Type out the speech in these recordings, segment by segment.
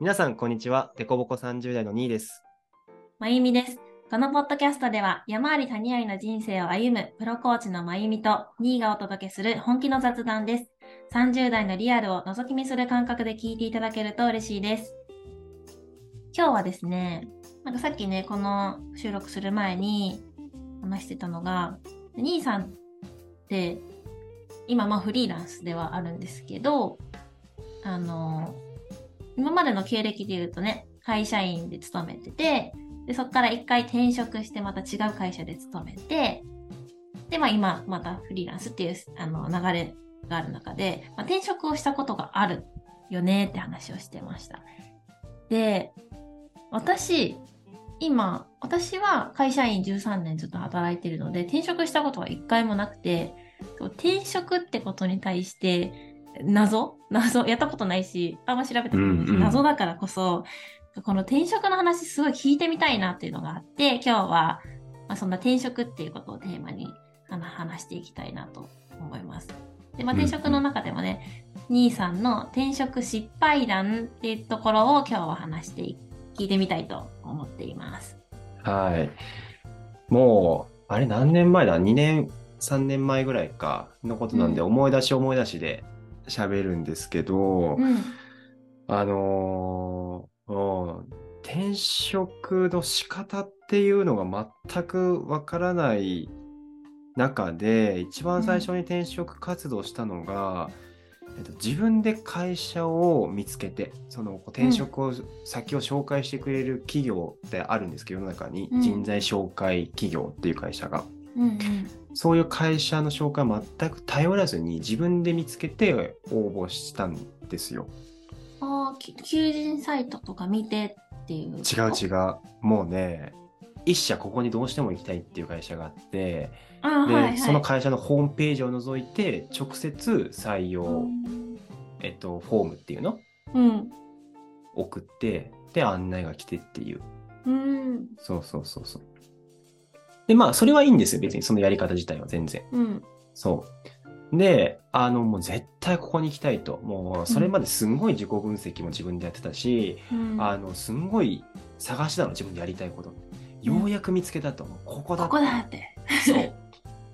皆さん、こんにちは。デコボコ30代の2位です。まゆみです。このポッドキャストでは山あり谷ありの人生を歩むプロコーチのまゆみと2位がお届けする本気の雑談です。30代のリアルを覗き見する感覚で聞いていただけると嬉しいです。今日はですね、なんかさっきね、この収録する前に話してたのが、兄さんって今まあフリーランスではあるんですけど、あの、今までの経歴で言うとね、会社員で勤めてて、で、そこから一回転職してまた違う会社で勤めて、で、まあ今またフリーランスっていうあの流れがある中で、まあ、転職をしたことがあるよねって話をしてました。で、私、今、私は会社員13年ずっと働いてるので、転職したことは一回もなくて、転職ってことに対して、謎謎やったことないし、あんま調べたことないし、うんうん謎だからこそ、この転職の話すごい聞いてみたいなっていうのがあって、今日は、まあ、そんな転職っていうことをテーマにあの話していきたいなと思います。で、まあ、うんうん転職の中でもね、兄さんの転職失敗談っていうところを今日は話してい聞いてみたいと思っています。はい。もう、あれ何年前だ ?2 年、3年前ぐらいかのことなんで、うん思い出し思い出しで喋るんですけど、うん。あのーうん転職の仕方っていうのが全くわからない中で、一番最初に転職活動したのが、えっと、自分で会社を見つけて、その転職を、先を紹介してくれる企業ってあるんですけど、世の中にうん人材紹介企業っていう会社が。うんうん。そういう会社の紹介を全く頼らずに自分で見つけて応募したんですよ。ああ、き求人サイトとか見てっていう。違う違う。もうね、一社ここにどうしても行きたいっていう会社があって、で、はいはい、その会社のホームページを覗いて、直接採用、うんえっと、フォームっていうの？うん。送って、で、案内が来てっていう。うん。そうそうそうそう。で、まあ、それはいいんですよ。別にそのやり方自体は全然。うん。そう。で、あの、もう絶対ここに行きたいと。もう、それまですんごい自己分析も自分でやってたし、うんあの、すんごい探したの、自分でやりたいこと。ようやく見つけたと。ここだここだって。そう。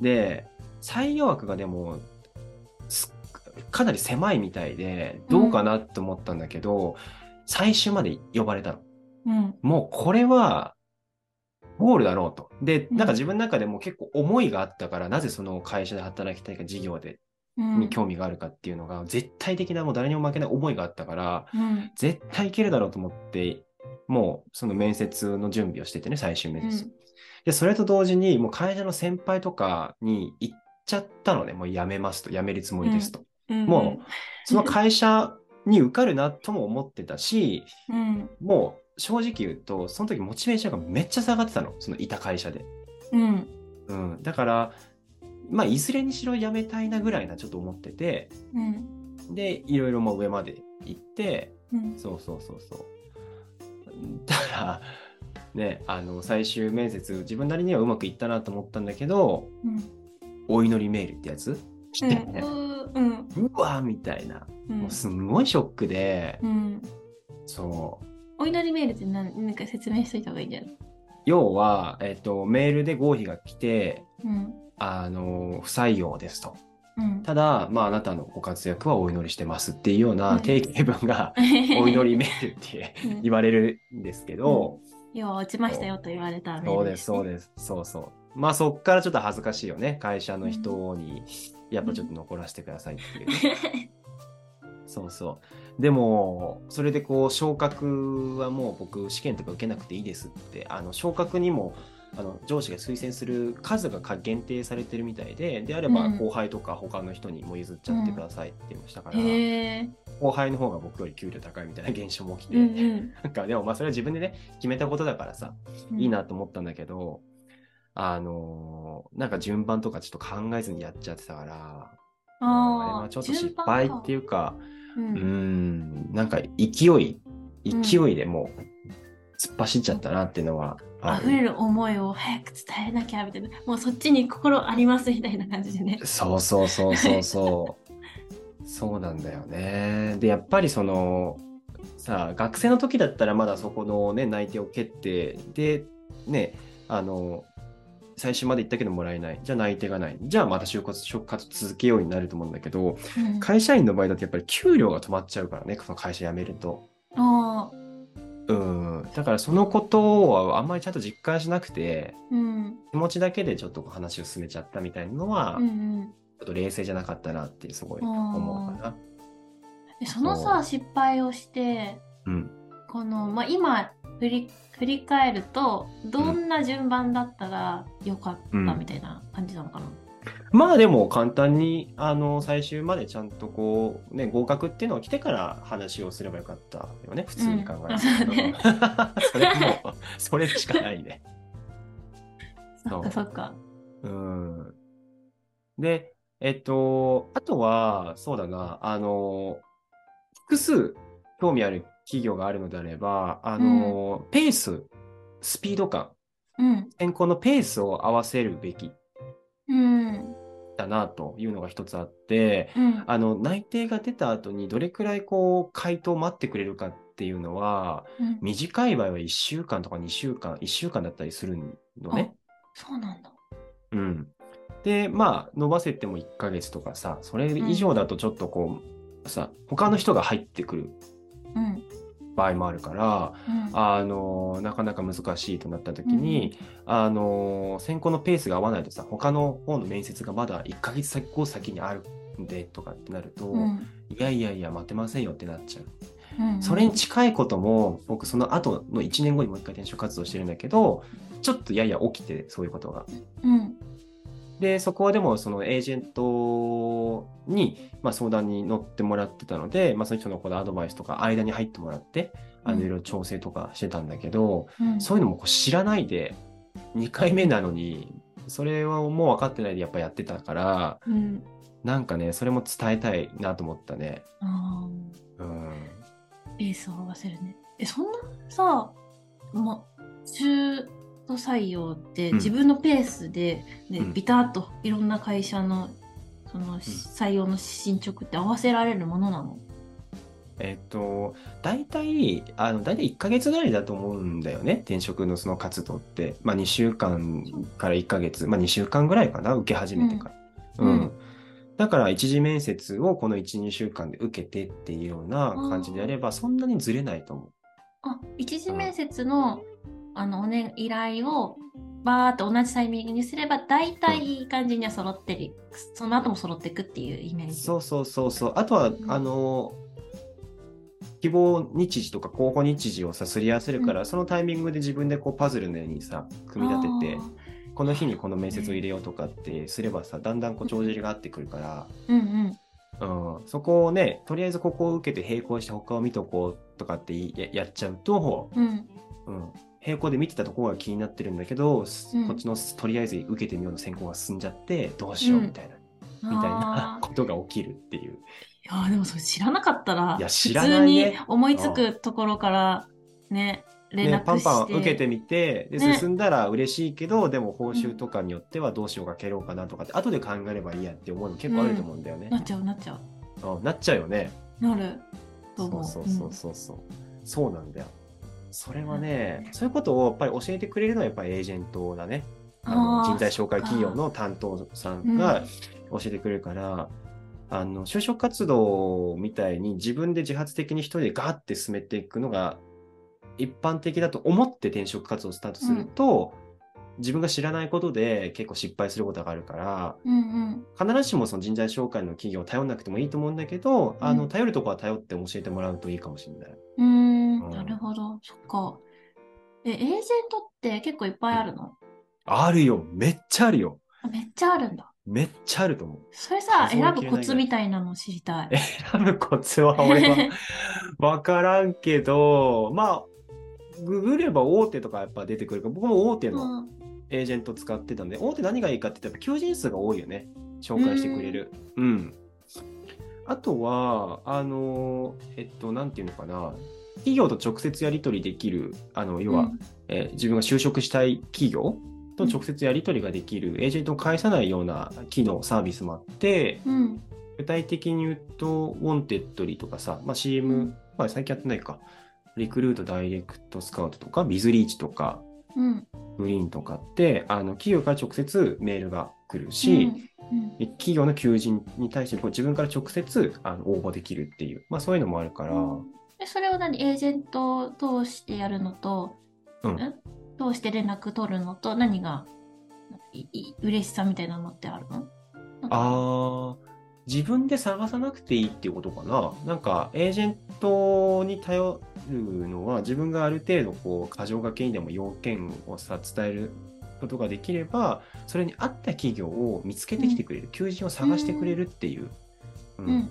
で、採用枠がでも、すかなり狭いみたいで、どうかなって思ったんだけど、最終まで呼ばれたの。うん。もうこれは、ゴールだろうと。で、うんなんか自分の中でも結構思いがあったから、なぜその会社で働きたいか、事業で、うん。に興味があるかっていうのが、絶対的なもう誰にも負けない思いがあったから、うん。絶対いけるだろうと思って、もうその面接の準備をしててね、最終面接。で、それと同時に、もう会社の先輩とかに行っちゃったのね、もう辞めますと、辞めるつもりですと。うん。もう、その会社に受かるなとも思ってたし、うん。もう正直言うと、その時モチベーションがめっちゃ下がってたの、そのいた会社で。うん。うん。だから、まあ、いずれにしろ辞めたいなぐらいなちょっと思ってて、うん。で、いろいろもう上まで行って、うん。そうそうそうそう。だから、ね、あの、最終面接、自分なりにはうまくいったなと思ったんだけど、うん。お祈りメールってやつ？来て、ねうん。うわーみたいな。うんもうすんごいショックで、うん。そう。お祈りメールって何なんか説明しといた方がいいんじゃない？要は、えっと、メールで合否が来て、うん。あの、不採用ですと。うん。ただ、まあ、あなたのご活躍はお祈りしてますっていうよううなん定型文が、お祈りメールってうん言われるんですけど、要は落ちましたよと言われたメールそうです、そうすです。そうそう。まあ、そっからちょっと恥ずかしいよね。会社の人に、やっぱちょっと残らせてくださいっていうね、そうそう。でも、それでこう、昇格はもう僕、試験とか受けなくていいですって、あの、昇格にも、あの上司が推薦する数がか限定されてるみたいで、であればうん後輩とか他の人にも譲っちゃってくださいって言いましたから、へえ。後輩の方が僕より給料高いみたいな現象も起きて、うんうん なんかでもまあそれは自分でね、決めたことだからさ、いいなと思ったんだけど、あのーなんか順番とかちょっと考えずにやっちゃってたから、あれはちょっと失敗っていうか、う。うんーん、なんか勢い、勢いでもう突っ走っちゃったなっていうのはあ溢れる思いを早く伝えなきゃみたいな、もうそっちに心ありますみたいな感じでね。そうそうそうそうそう。そうなんだよね。で、やっぱりその、さ学生の時だったらまだそこのね内定を蹴ってでねあの最終まで行ったけどもらえない。じゃあ内定がない。じゃあまた就活就活続けようになると思うんだけどうん。会社員の場合だとやっぱり給料が止まっちゃうからね。その会社辞めると。あうん。だからそのことはあんまりちゃんと実感しなくてーうん。気持ちだけでちょっと話を進めちゃったみたいなのは、うんうちんょっと冷静じゃなかったなってすごい思うかな。でそのさ失敗をしてうん。この、まあ、今振り振り返るとどんな順番だったらよかったうんみたいな感じなのかな、まあでも簡単にあの最終までちゃんとこうね合格っていうのが来てから話をすればよかったよね普通に考えうん。そうね。ると。それもうそれしかないね。そっかそっか。うん。でえっとあとはそうだなあの複数興味ある企業があるのであればあの、ペーススピード感うん。選考のペースを合わせるべきうんだなというのが一つあって。うん。あの内定が出た後にどれくらいこう回答を待ってくれるかっていうのはうん。短い場合は1週間とか2週間1週間だったりするのね。そうなんだ。うん、でまあ伸ばせても1ヶ月とかさそれ以上だとちょっとこう、さ他の人が入ってくるうん場合もあるからうん。あのなかなか難しいとなった時に、あの選考のペースが合わないとさ他の方の面接がまだ1ヶ月先後先にあるんでとかってなると、うん。いやいやいや待てませんよってなっちゃう。うん。それに近いことも僕その後の1年後にもう一回転職活動してるんだけどちょっとやや起きてそういうことが。うんでそこはでもそのエージェントに、まあ、相談に乗ってもらってたので、まあ、その人のこのアドバイスとか間に入ってもらってあうん。のいろいろ調整とかしてたんだけど、うん。そういうのもこう知らないで2回目なのにそれはもう分かってないでやっぱやってたからうん。なんかねそれも伝えたいなと思ったね。あー。うん。ペースを合わせるね。え、そんなさ、ま、中途採用ってうん自分のペースで、ねうんビタッといろんな会社のその採用の進捗って合わせられるものなの？えっと、大体、あの、大体1ヶ月ぐらいだと思うんだよね。転職のその活動って。まあ2週間から1ヶ月、まあ2週間ぐらいかな、受け始めてから。うん。うんだから一次面接をこの1、2週間で受けてっていうような感じであれば、そんなにずれないと思う。あ、一次面接の、あの、おね、依頼を、バーっと同じタイミングにすれば、大体いい感じには揃ってる。その後も揃っていくっていうイメージ。そうそうそうそう。あとは、んあの、希望日時とか候補日時をさ、すり合わせるから、そのタイミングで自分でこうパズルのようにさ、組み立てて、この日にこの面接を入れようとかってすればさ、だんだんこう帳尻が合ってくるから、うんうん。うん、そこをね、とりあえずここを受けて並行して他を見とこうとかってややっちゃうと、うん。うん、並行で見てたところが気になってるんだけど、うん。こっちのとりあえず受けてみようの選考が進んじゃって、どうしようみたいな、みたいなことが起きるっていう。いやーでもそれ知らなかったらいや知らないね。普通に思いつくところからね連ね、パンパン受けてみて、でね。進んだら嬉しいけど、でも報酬とかによってはどうしようか蹴ろうかなとかって、後で考えればいいやって思うの結構あると思うんだよね。なっちゃうなっちゃう。ん。なっちゃうよね。うなると思うそうそうそうそう、そうなんだよ。それはね、そういうことをやっぱり教えてくれるのはやっぱりエージェントだね。あの人材紹介企業の担当さんが教えてくれるから、あの就職活動みたいに自分で自発的に一人でガーって進めていくのが一般的だと思って転職活動をスタートすると、自分が知らないことで結構失敗することがあるから、うんうん。必ずしもその人材紹介の企業を頼んなくてもいいと思うんだけど、あうん。の頼るとこは頼って教えてもらうといいかもしれない。なるほどそっかえエージェントって結構いっぱいあるの、あるよ、めっちゃあるよ。あめっちゃあるんだめっちゃあると思う。それさ選ぶコツみたいなの知りたい？選ぶコツは俺は 分からんけど、まあ、ググれば大手とかやっぱ出てくるから、僕も大手うのんエージェント使ってたんで、大手何がいいかって言ったら求人数が多いよね。紹介してくれる。うん。あとは、あの、えっと、なんていうのかな。企業と直接やり取りできる、あの、要は、うんえー自分が就職したい企業と直接やり取りができる、エージェントを介さないような機能、サービスもあって、うん具体的に言うと、ウォンテッドリーとかさ、まあ、CM をまあ最近やってないか。リクルート、ダイレクトスカウトとか、ビズリーチとか、うん。グリーンとかって、あの企業から直接メールが来るし、うん。企業の求人に対してこう自分から直接あの応募できるっていう、まあそういうのもあるから、でそれを何？エージェントを通してやるのと、うん。ん通して連絡取るのと何が嬉しさみたいなのってあるの？あー。自分で探さなくていいっていうことかな。なんか、エージェントに頼るのは、自分がある程度、こう、過剰書きにでも要件をさ、伝えることができれば、それに合った企業を見つけてきてくれる、求人を探してくれるっていう。うん。うん。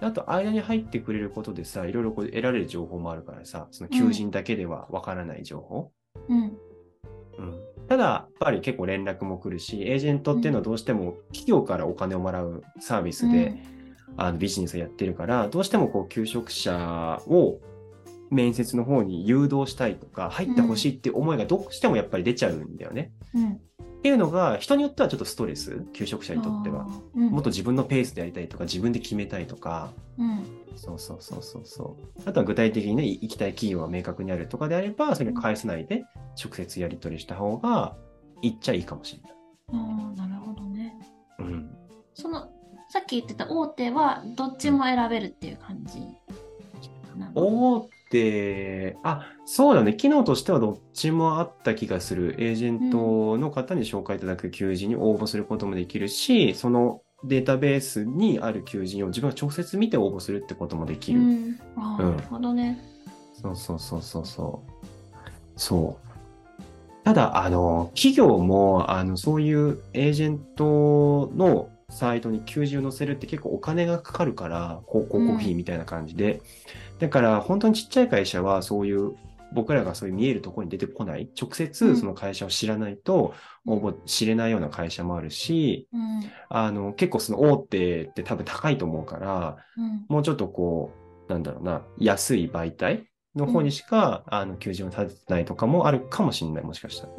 あと、間に入ってくれることでさ、いろいろこう得られる情報もあるからさ、その求人だけではわからない情報。うん。うんただ、やっぱり結構連絡も来るし、エージェントっていうのはどうしても企業からお金をもらうサービスで、あのビジネスをやってるから、どうしてもこう求職者を面接の方に誘導したいとか、入ってほしいって思いがどうしてもやっぱり出ちゃうんだよね。うん。っていうのが、人によってはちょっとストレス、求職者にとっては。うん。もっと自分のペースでやりたいとか、自分で決めたいとか、うん。そうそうそうそうそう。あとは具体的にね、行きたい企業が明確にあるとかであれば、それ返さないで直接やり取りした方が、行っちゃいいかもしれない。ああ、なるほどね。うん。その、さっき言ってた大手はどっちも選べるっていう感じなの？大手、あ、そうだね。機能としてはどっちもあった気がする。エージェントの方に紹介いただく求人に応募することもできるし、そのデータベースにある求人を自分が直接見て応募するってこともできる。うん。ああ、うんなるほどね。そうそうそうそうそう。そう。ただ、あの、企業も、あの、そういうエージェントのサイトに求人を載せるって結構お金がかかるから、広告費みたいな感じで。だから、本当にちっちゃい会社は、そういう、僕らがそういう見えるところに出てこない、直うん接その会社を知らないと、応募知れないような会社もあるし、うん。あの、結構その大手って多分高いと思うから、うん。もうちょっとこう、なんだろうな、安い媒体の方にしか、あの、求人を立ててないとかもあるかもしれない、もしかしたら。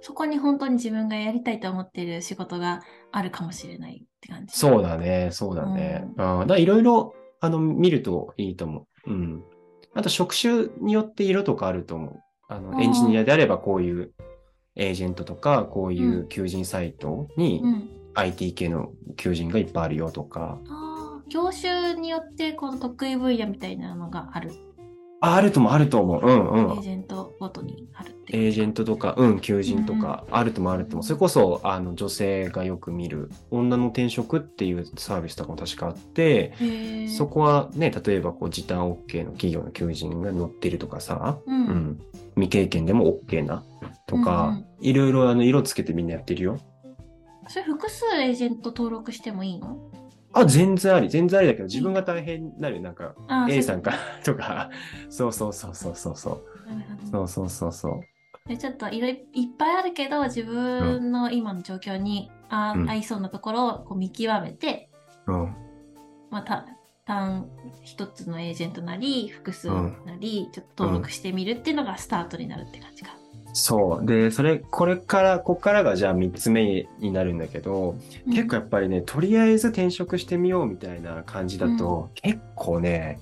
そこに本当に自分がやりたいと思っている仕事があるかもしれないって感じ。そうだね、そうだね。いろいろ、あの、見るといいと思う。うん。あと、職種によって色とかあると思う。ああの、ーエンジニアであればこういうエージェントとか、こういう求人サイトにうん。IT 系の求人がいっぱいあるよとか。ああ、業種によってこの得意分野みたいなのがある。ああるともあると思う。うんうん。エージェントごとにあるって。エージェントとか、うん、求人とか、あるともあるとも、うんそれこそ、あの、女性がよく見る、女の転職っていうサービスとかも確かあって。そこはね、例えば、こう、時短 OK の企業の求人が載ってるとかさ、う。うんん、未経験でも OK な、とか、いろいろ、あの、色つけてみんなやってるよ。それ複数エージェント登録してもいいの？あ、全然あり、全然ありだけど、自分が大変になるよ、なんか、A そうんさかとか、そうそうそうそうそうそう。そうそうそうそう。でちょっといろいいっぱいあるけど自分の今の状況に、あうん合いそうなところをこう見極めて、うん。また単一つのエージェントなり複数なり、ちょっと登録してみるっていうのがスタートになるって感じか。そう。で、それ、これから、こっからがじゃあ3つ目になるんだけど、結構やっぱりね、とりあえず転職してみようみたいな感じだと、結構ね、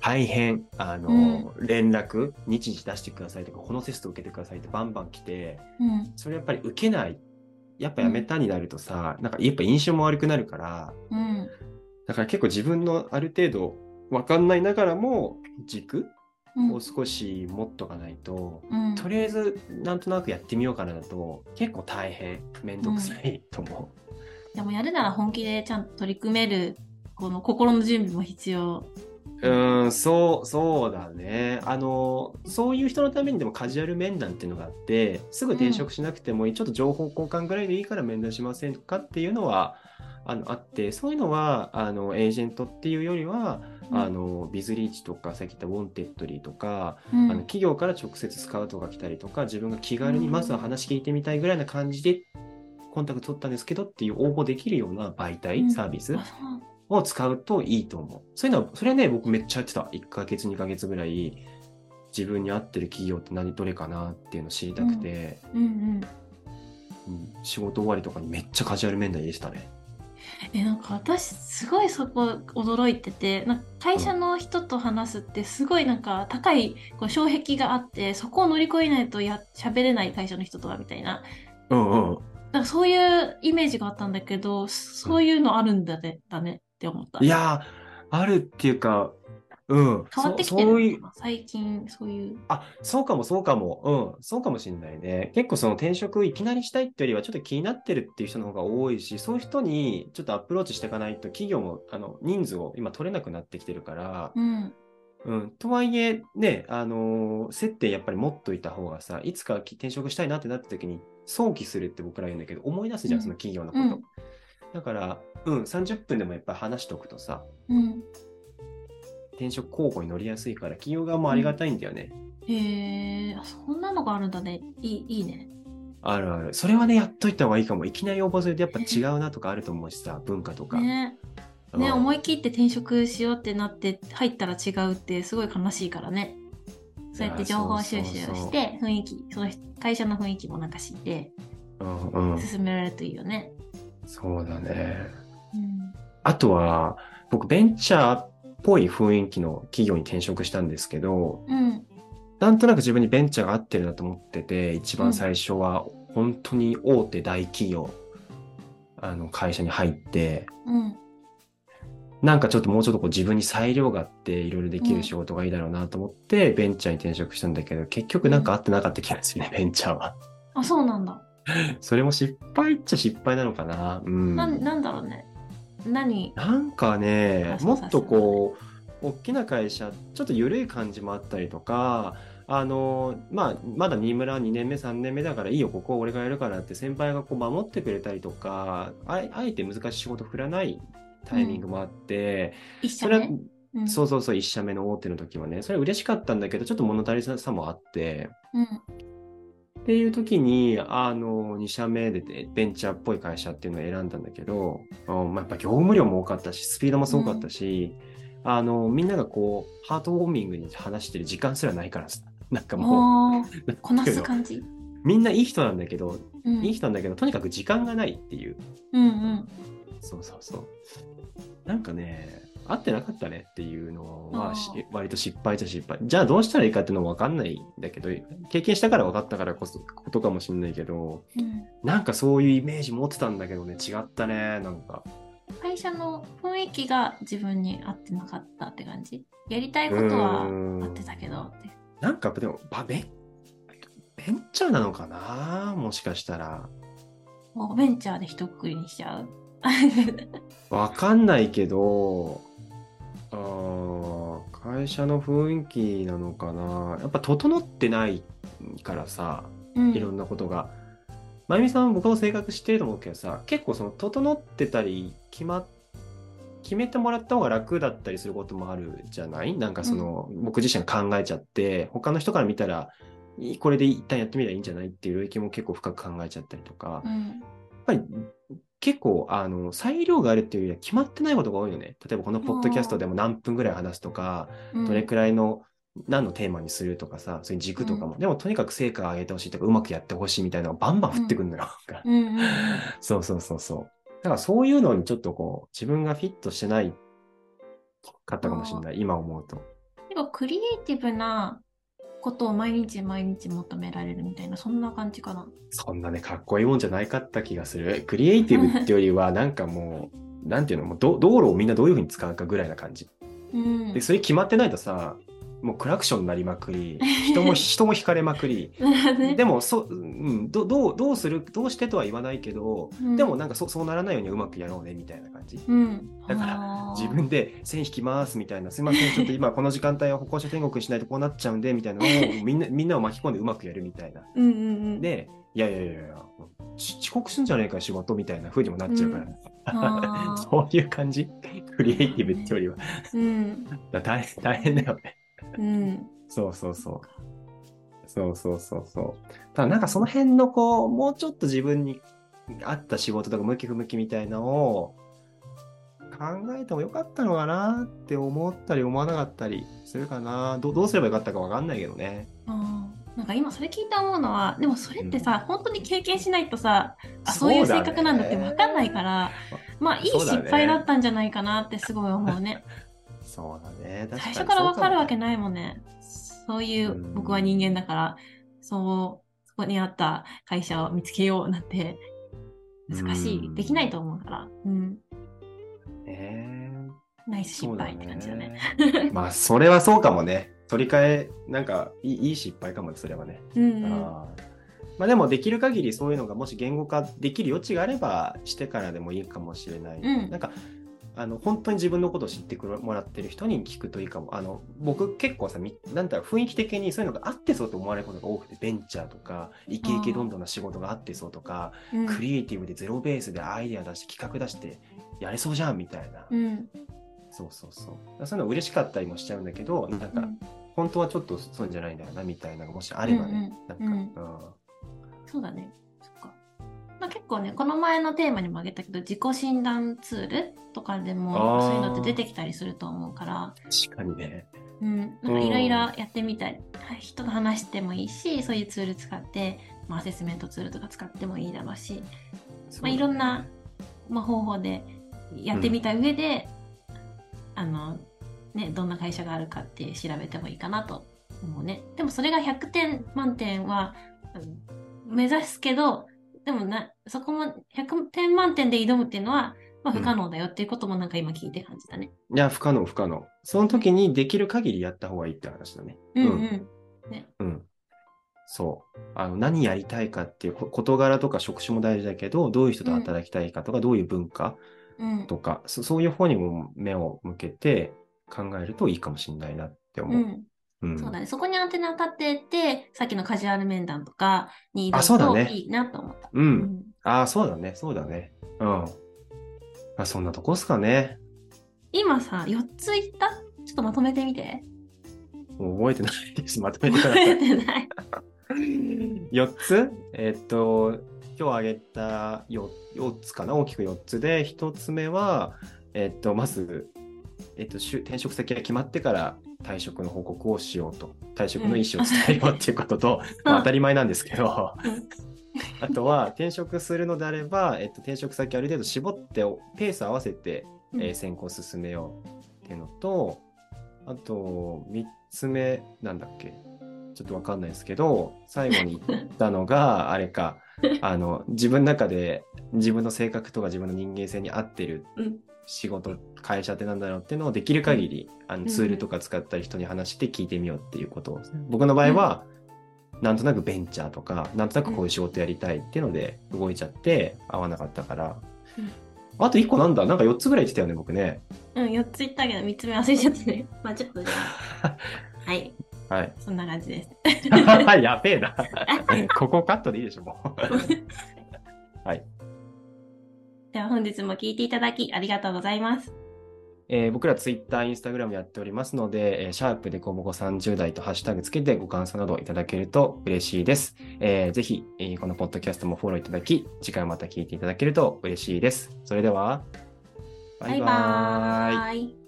大変、あの、連絡、日時出してくださいとか、このテスト受けてくださいってバンバン来て、うん。それやっぱり受けない、やっぱやめたになるとさ、なんかやっぱ印象も悪くなるから、うん。だから結構自分のある程度わかんないながらも、軸うんを少し持っとかないと、うん。とりあえずなんとなくやってみようかなだと結構大変めんどくさいと思でもやるなら本気でちゃんと取り組めるこの心の準備も必要。う。んそうそうだね。あのそういう人のためにでもカジュアル面談っていうのがあってすぐ転職しなくてもいい、ちょっと情報交換ぐらいでいいから面談しませんかっていうのはあのあってそういうのはあのエージェントっていうよりは、あのビズリーチとかさっき言ったウォンテッドリーとかうんあの企業から直接スカウトが来たりとか自分が気軽にまずは話聞いてみたいぐらいな感じでコンタクト取ったんですけどっていう応募できるような媒体、うんサービスを使うといいと思う。そういうのは、それはね、僕めっちゃやってた。1ヶ月、2ヶ月ぐらい自分に合ってる企業って何、どれかなっていうのを知りたくて、うんうん。うん仕事終わりとかにめっちゃカジュアル面談入れてたね。えなんか私すごいそこ驚いててなんか会社の人と話すってすごいなんか高いこう障壁があってそこを乗り越えないとや喋れない会社の人とはみたいな。うんうん。なんかそういうイメージがあったんだけどそういうのあるんだねだねって思った。いやー、あるっていうか、うん。変わってきてる最近そういうあ、そうかもそうかも。うん。そうかもしんないね。結構その転職いきなりしたいってよりはちょっと気になってるっていう人の方が多いし、そういう人にちょっとアプローチしていかないと企業もあの人数を今取れなくなってきてるから、うんうん。とはいえね、あのー接点やっぱり持っといた方がさ、いつかき転職したいなってなった時に想起するって僕ら言うんだけど、思い出すじゃん、うんその企業のこと。うんだから、うん、30分でもやっぱり話しておくとさ、うん転職候補に乗りやすいから、企業側もありがたいんだよね。へえあそんなのがあるんだねいいいいねあるある。それはね、やっといた方がいいかも。いきなり応募するとやっぱ違うなとかあると思うしさ、文化とか。ねうんね、思い切って転職しようってなって入ったら違うってすごい悲しいからねそうやって情報収集をして雰囲気その会社の雰囲気もなんか知ってうんうん。進められるといいよね。そうだね。うんあとは、僕、ベンチャーっぽい雰囲気の企業に転職したんですけど、うんなんとなく自分にベンチャーが合ってるなと思ってて、一番最初は本当に大手大企業、あの会社に入って、うんなんかちょっともうちょっとこう自分に裁量があっていろいろできる仕事がいいだろうなと思って、ベンチャーに転職したんだけど、結局なんか合ってなかった気がするね、ベンチャーは。あそうなんだ。それも失敗っちゃ失敗なのかな。うん。ななんだろうね。何？なんかねもっとこう、大きな会社、ちょっと緩い感じもあったりとか、あの、まあ、まだ新村2年目、3年目だからいいよ、ここは俺がやるからって先輩がこう守ってくれたりとか、あえあえて難しい仕事振らないタイミングもあって、一それは、社目？うん。そうそうそう、1社目の大手の時はね、それは嬉しかったんだけど、ちょっと物足りなさもあって、うんっていう時に、あの、2社目でねベンチャーっぽい会社っていうのを選んだんだけど、うんまあ、やっぱ業務量も多かったし、スピードもすごかったし、あの、みんながこう、ハートウォーミングに話してる時間すらないからさ、なんかもう、こなす感じ。みんないい人なんだけど、うんいい人なんだけど、とにかく時間がないっていう。うんうんそうそうそう。なんかね、合ってなかったねっていうのは割と失敗じゃ失敗。じゃあどうしたらいいかっていうのも分かんないんだけど、経験したから分かったからこそことかもしれないけど、うんなんかそういうイメージ持ってたんだけどね、違ったね、なんか。会社の雰囲気が自分に合ってなかったって感じ？やりたいことは合ってたけど。なんかでも、ばベンベンチャーなのかな？もしかしたら。もうベンチャーで一括りにしちゃう。わかんないけど、あー会社の雰囲気なのかな。やっぱ整ってないからさ、うん。いろんなことが。まゆみさんは僕の性格知ってると思うけどさ、結構その整ってたり、決まっ決めてもらった方が楽だったりすることもあるじゃない？なんかその、僕自身が考えちゃって、他の人から見たら、これで一旦やってみたらいいんじゃない？っていう領域も結構深く考えちゃったりとか、うんぱり結構、あの、裁量があるっていうよりは決まってないことが多いよね。例えばこのポッドキャストでも何分ぐらい話すとか、うんどれくらいの何のテーマにするとかさ、そういう軸とかも、でもとにかく成果を上げてほしいとか、うまくやってほしいみたいなのがバンバン降ってくるのよ。うんうんうんそうそうそうそう。だからそういうのにちょっとこう、自分がフィットしてないかったかもしれない、今思うと。結構クリエイティブなことを毎日毎日求められるみたいなそんな感じかな。そんなね、かっこいいもんじゃないかった気がする。クリエイティブってよりは、なんかもう、なんていうの、もうど道路をみんなどういうふうに使うかぐらいな感じ。うんで、それ決まってないとさ、もうクラクションになりまくり、人も、人も引かれまくり、ね。でもそ、うん、どどうどうするどうしてとは言わないけど、うん。でもなんかそそうならないようにうまくやろうねみたいな感じ。うん、だから自分で線引きますみたいなすいませんちょっと今 この時間帯は歩行者天国にしないとこうなっちゃうんでみたいなのを みんなみんなを巻き込んでうまくやるみたいな。うんうんうん、でいやいやいやいやち遅刻すんじゃねえか仕事みたいな風にもなっちゃうから、あー。そういう感じ？クリエイティブってよりは。うん。だ大変大変だよねうんそうそうそう。そうそうそうそう。ただなんかその辺のこう、もうちょっと自分に合った仕事とか向き不向きみたいなのを考えてもよかったのかなって思ったり思わなかったりするかな。どどうすればよかったかわかんないけどね。なんか今それ聞いて思うのはでもそれってさ、本当に経験しないとさあそういう性格なんだって分かんないからまあいい失敗だったんじゃないかなってすごい思うね。そうだね。最初からわかるわけい。ないもんね。そういううん僕は人間だから、そう、そこにあった会社を見つけようなんて難しい。うんできないと思うから。うん。ねナイス失敗って感じだね。ね。まあ、それはそうかもね。取り替え、なんかいい、いい失敗かもね、それはね。うんうん。まあでもできる限りそういうのがもし言語化できる余地があればしてからでもいいかもしれない。うんなんかあの本当に自分のことを知ってもらってる人に聞くといいかも。あの僕結構さみなんだろう雰囲気的にそういうのがあってそうと思われることが多くてベンチャーとかイケイケどんどんな仕事があってそうとかうんクリエイティブでゼロベースでアイデア出して企画出してやれそうじゃんみたいな。うん。そうそうそう。そういうの嬉しかったりもしちゃうんだけどなんかうん本当はちょっとそうじゃないんだよなみたいなのがもしあればね。うんうんなんか、うんそうだね。まあ、結構ね、この前のテーマにも挙げたけど、自己診断ツールとかでもそういうのって出てきたりすると思うから、確かにね。うん、なんかいろいろやってみたり、人と話してもいいし、そういうツール使って、まあ、アセスメントツールとか使ってもいいだろうし、まあ、いろんな、まあ、方法でやってみた上で、あの、ね、どんな会社があるかって調べてもいいかなと思うね。でもそれが100点満点はうん目指すけど、でもな、そこも100点満点で挑むっていうのは、まあ、不可能だよっていうこともなんか今聞いて感じたね。いや、不可能、不可能。その時にできる限りやった方がいいって話だね。うんうん。うん。そう。あの何やりたいかっていうこ事柄とか職種も大事だけど、どういう人と働きたいかとか、どういう文化うん。とか、そそういう方にも目を向けて考えるといいかもしれないなって思う。そうだね。そこにアンテナ立ってて、さっきのカジュアル面談とかにあそうだね挑むといいなと思った。う。うんんああ、そうだね。そうだね。うん。まあ、そんなとこっすかね。今さ、4つ言った？ちょっとまとめてみて。もう覚えてないです。まとめてくだ覚さいえ。てない。4つ？えっと、今日挙げた 4, 4つかな？大きく4つで、1つ目は、えっと、まず、えっと、しゅ転職先が決まってから退職の報告をしようと。退職の意思を伝えようっていうことと、まあ当たり前なんですけど、うん。あとは転職するのであれば、えっと、転職先ある程度絞って、ペース合わせて、うん。えー選考進めようっていうのと、あと、3つ目、なんだっけ、ちょっとわかんないですけど、最後に言ったのが、あれか、あの、自分の中で自分の性格とか自分の人間性に合ってるうん仕事、会社ってなんだろうっていうのをできる限り、あのうんツールとか使ったり人に話して聞いてみようっていうことを、僕の場合は、なんとなくベンチャーとか、なんとなくこういう仕事やりたいっていうので動いちゃって合わなかったから。うんあと1個なんだなんか4つぐらい言ってたよね、僕ね。うん、4つ言ったけど3つ目忘れちゃったね。まあちょっと。はい。はい。そんな感じです。やべえな。ここカットでいいでしょ、もう。はい。では本日も聞いていただきありがとうございます。えー僕ら Twitter、Instagram やっておりますので、えーシャープでこぼこ30代とハッシュタグつけてご感想などいただけると嬉しいです。えーぜひ、えーこのポッドキャストもフォローいただき、次回また聞いていただけると嬉しいです。それでは、バイバーイ。バイバーイ